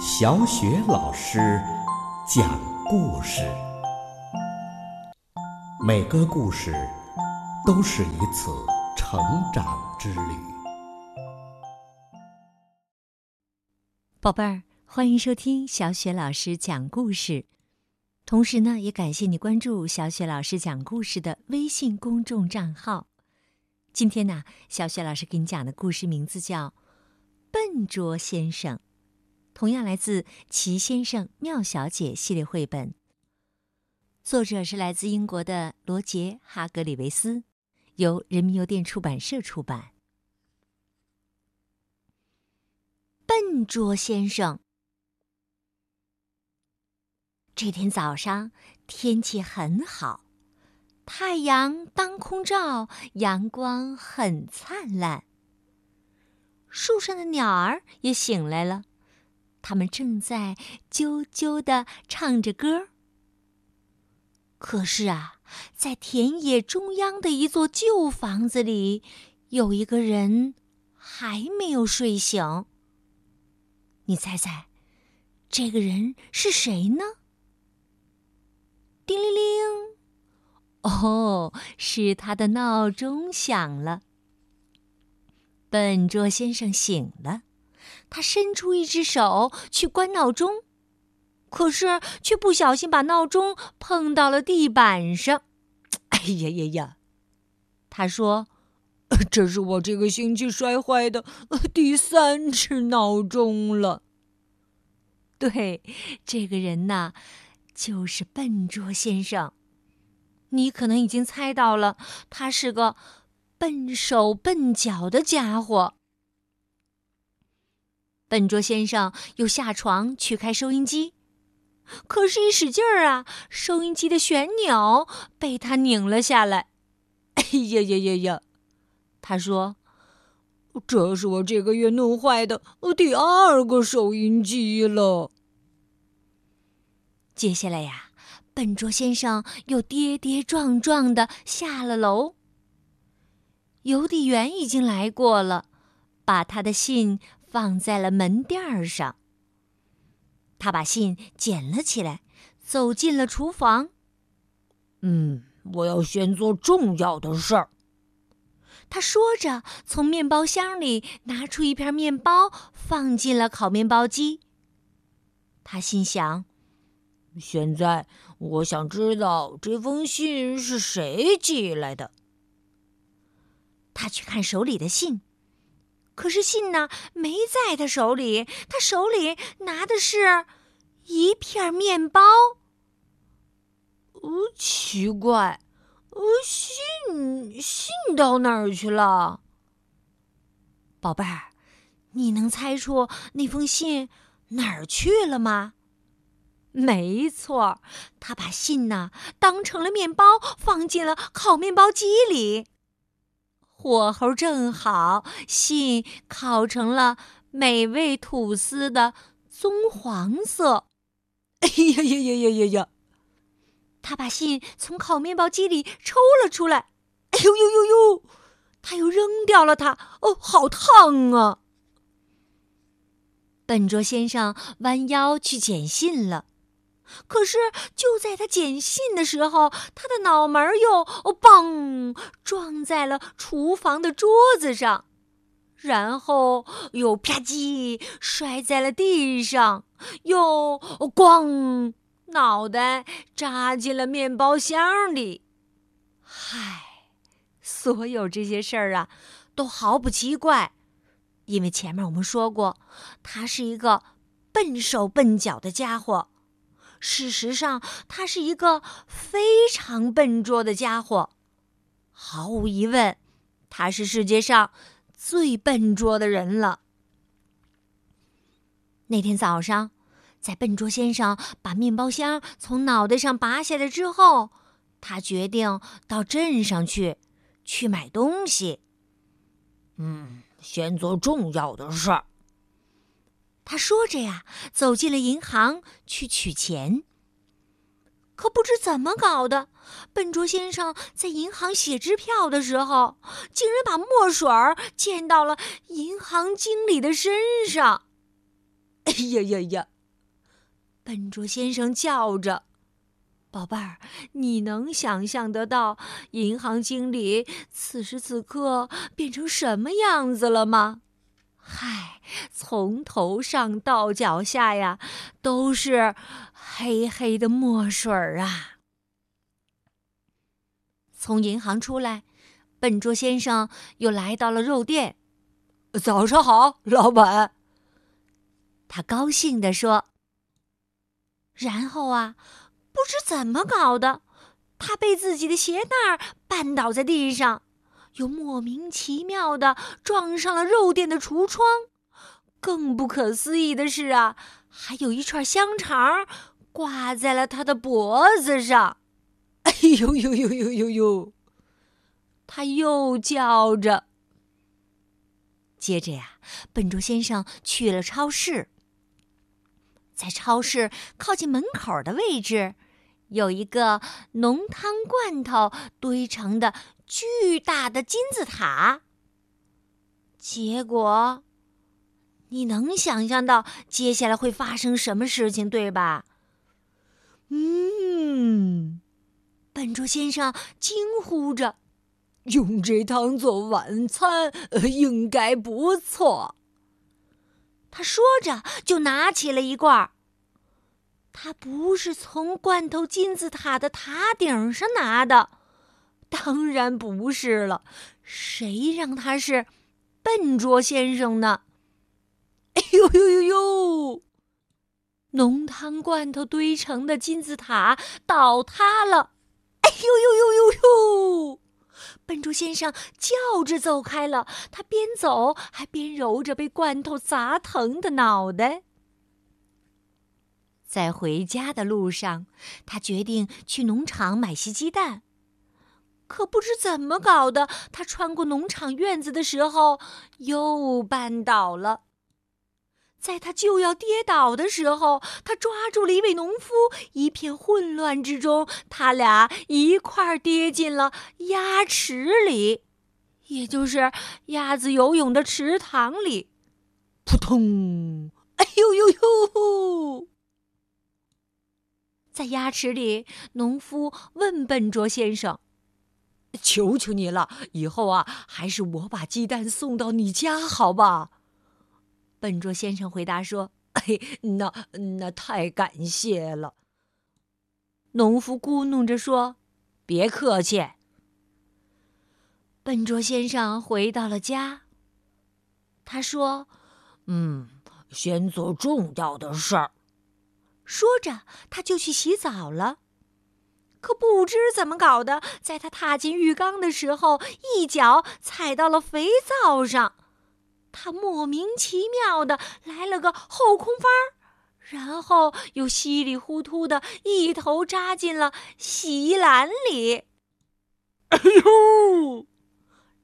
小雪老师讲故事，每个故事都是一次成长之旅。宝贝儿，欢迎收听小雪老师讲故事。同时呢，也感谢你关注小雪老师讲故事的微信公众账号。今天呢，小雪老师给你讲的故事名字叫《笨拙先生》。同样来自《奇先生妙小姐》系列绘本，作者是来自英国的罗杰·哈格里维斯，由人民邮电出版社出版。笨拙先生，这天早上天气很好，太阳当空照，阳光很灿烂。树上的鸟儿也醒来了。他们正在啾啾地唱着歌。可是啊，在田野中央的一座旧房子里，有一个人还没有睡醒。你猜猜，这个人是谁呢？叮铃铃！哦，是他的闹钟响了。笨拙先生醒了。他伸出一只手去关闹钟，可是却不小心把闹钟碰到了地板上。哎呀呀呀！他说：“这是我这个星期摔坏的第三只闹钟了。”对，这个人呐，就是笨拙先生。你可能已经猜到了，他是个笨手笨脚的家伙。笨拙先生又下床去开收音机，可是，一使劲儿啊，收音机的旋钮被他拧了下来。哎呀呀呀呀！他说：“这是我这个月弄坏的第二个收音机了。”接下来呀，笨拙先生又跌跌撞撞的下了楼。邮递员已经来过了，把他的信。放在了门垫上。他把信捡了起来，走进了厨房。嗯，我要先做重要的事儿。他说着，从面包箱里拿出一片面包，放进了烤面包机。他心想：现在我想知道这封信是谁寄来的。他去看手里的信。可是信呢，没在他手里，他手里拿的是一片面包。哦，奇怪，呃，信信到哪儿去了？宝贝儿，你能猜出那封信哪儿去了吗？没错，他把信呢当成了面包，放进了烤面包机里。火候正好，信烤成了美味吐司的棕黄色。哎呀呀呀呀呀呀！他把信从烤面包机里抽了出来。哎呦呦呦呦！他又扔掉了它。哦，好烫啊！笨拙先生弯腰去捡信了。可是，就在他捡信的时候，他的脑门又“嘣”撞在了厨房的桌子上，然后又啪叽摔在了地上，又“咣”脑袋扎进了面包箱里。嗨，所有这些事儿啊，都毫不奇怪，因为前面我们说过，他是一个笨手笨脚的家伙。事实上，他是一个非常笨拙的家伙。毫无疑问，他是世界上最笨拙的人了。那天早上，在笨拙先生把面包箱从脑袋上拔下来之后，他决定到镇上去，去买东西。嗯，先做重要的事儿。他说着呀，走进了银行去取钱。可不知怎么搞的，笨拙先生在银行写支票的时候，竟然把墨水儿溅到了银行经理的身上。哎呀呀呀！笨拙先生叫着：“宝贝儿，你能想象得到银行经理此时此刻变成什么样子了吗？嗨，从头上到脚下呀，都是黑黑的墨水儿啊！”从银行出来，笨拙先生又来到了肉店。早上好，老板。他高兴地说。然后啊，不知怎么搞的，他被自己的鞋带绊倒在地上，又莫名其妙的撞上了肉店的橱窗。更不可思议的是啊，还有一串香肠挂在了他的脖子上。哎呦呦呦呦呦呦！他又叫着。接着呀，笨拙先生去了超市。在超市靠近门口的位置，有一个浓汤罐头堆成的巨大的金字塔。结果，你能想象到接下来会发生什么事情，对吧？嗯，笨拙先生惊呼着。用这汤做晚餐，应该不错。他说着，就拿起了一罐儿。他不是从罐头金字塔的塔顶上拿的，当然不是了。谁让他是笨拙先生呢？哎呦呦呦呦！浓汤罐头堆成的金字塔倒塌了！哎呦呦呦呦呦！笨拙先生叫着走开了，他边走还边揉着被罐头砸疼的脑袋。在回家的路上，他决定去农场买些鸡蛋。可不知怎么搞的，他穿过农场院子的时候又绊倒了。在他就要跌倒的时候，他抓住了一位农夫。一片混乱之中，他俩一块儿跌进了鸭池里，也就是鸭子游泳的池塘里。扑通！哎呦呦呦！在鸭池里，农夫问笨拙先生：“求求你了，以后啊，还是我把鸡蛋送到你家，好吧？”笨拙先生回答说：“嘿，那那太感谢了。”农夫咕哝着说：“别客气。”笨拙先生回到了家。他说：“嗯，先做重要的事儿。”说着，他就去洗澡了。可不知怎么搞的，在他踏进浴缸的时候，一脚踩到了肥皂上。他莫名其妙的来了个后空翻儿，然后又稀里糊涂的一头扎进了洗衣篮里。哎呦！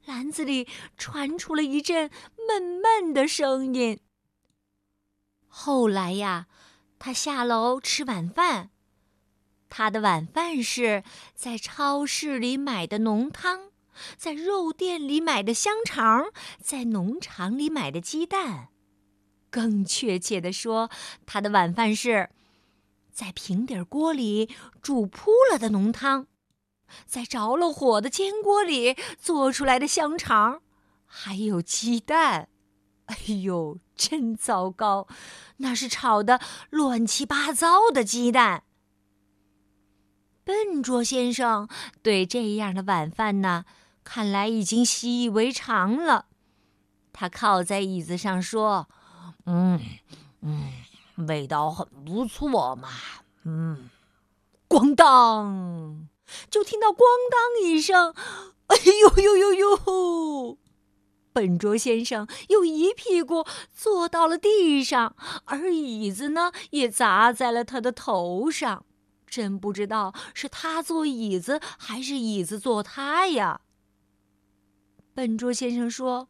篮子里传出了一阵闷闷的声音。后来呀，他下楼吃晚饭，他的晚饭是在超市里买的浓汤。在肉店里买的香肠，在农场里买的鸡蛋，更确切的说，他的晚饭是在平底锅里煮扑了的浓汤，在着了火的煎锅里做出来的香肠，还有鸡蛋。哎呦，真糟糕！那是炒的乱七八糟的鸡蛋。笨拙先生对这样的晚饭呢？看来已经习以为常了。他靠在椅子上说：“嗯嗯，味道很不错嘛。”嗯，咣当，就听到咣当一声，哎呦呦呦呦！笨拙先生又一屁股坐到了地上，而椅子呢也砸在了他的头上。真不知道是他坐椅子，还是椅子坐他呀。笨拙先生说：“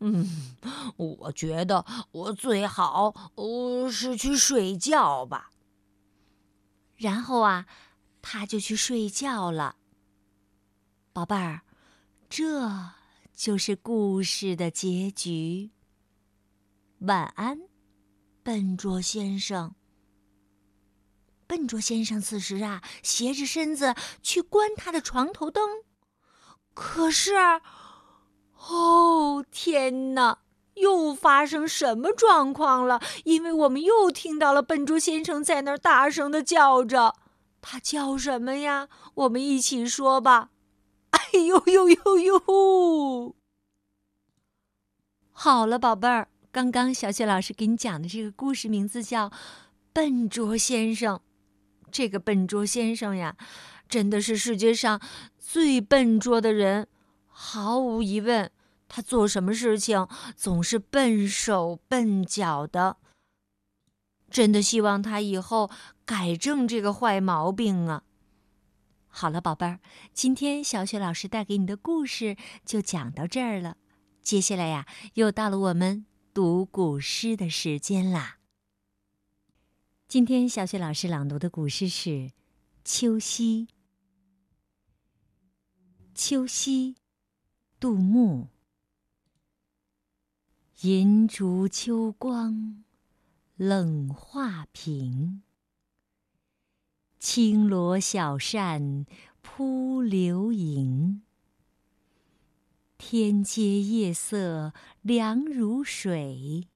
嗯，我觉得我最好呃是去睡觉吧。”然后啊，他就去睡觉了。宝贝儿，这就是故事的结局。晚安。笨拙先生。笨拙先生此时啊，斜着身子去关他的床头灯，可是，哦天哪！又发生什么状况了？因为我们又听到了笨拙先生在那儿大声的叫着，他叫什么呀？我们一起说吧。哎呦呦呦呦！好了，宝贝儿，刚刚小雪老师给你讲的这个故事名字叫《笨拙先生》。这个笨拙先生呀，真的是世界上最笨拙的人，毫无疑问。他做什么事情总是笨手笨脚的，真的希望他以后改正这个坏毛病啊！好了，宝贝儿，今天小雪老师带给你的故事就讲到这儿了。接下来呀，又到了我们读古诗的时间啦。今天小雪老师朗读的古诗是《秋夕》。秋夕，杜牧。银烛秋光冷画屏，轻罗小扇扑流萤。天阶夜色凉如水，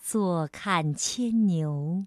坐看牵牛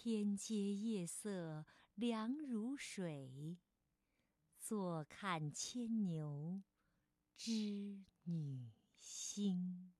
天阶夜色凉如水，坐看牵牛织女星。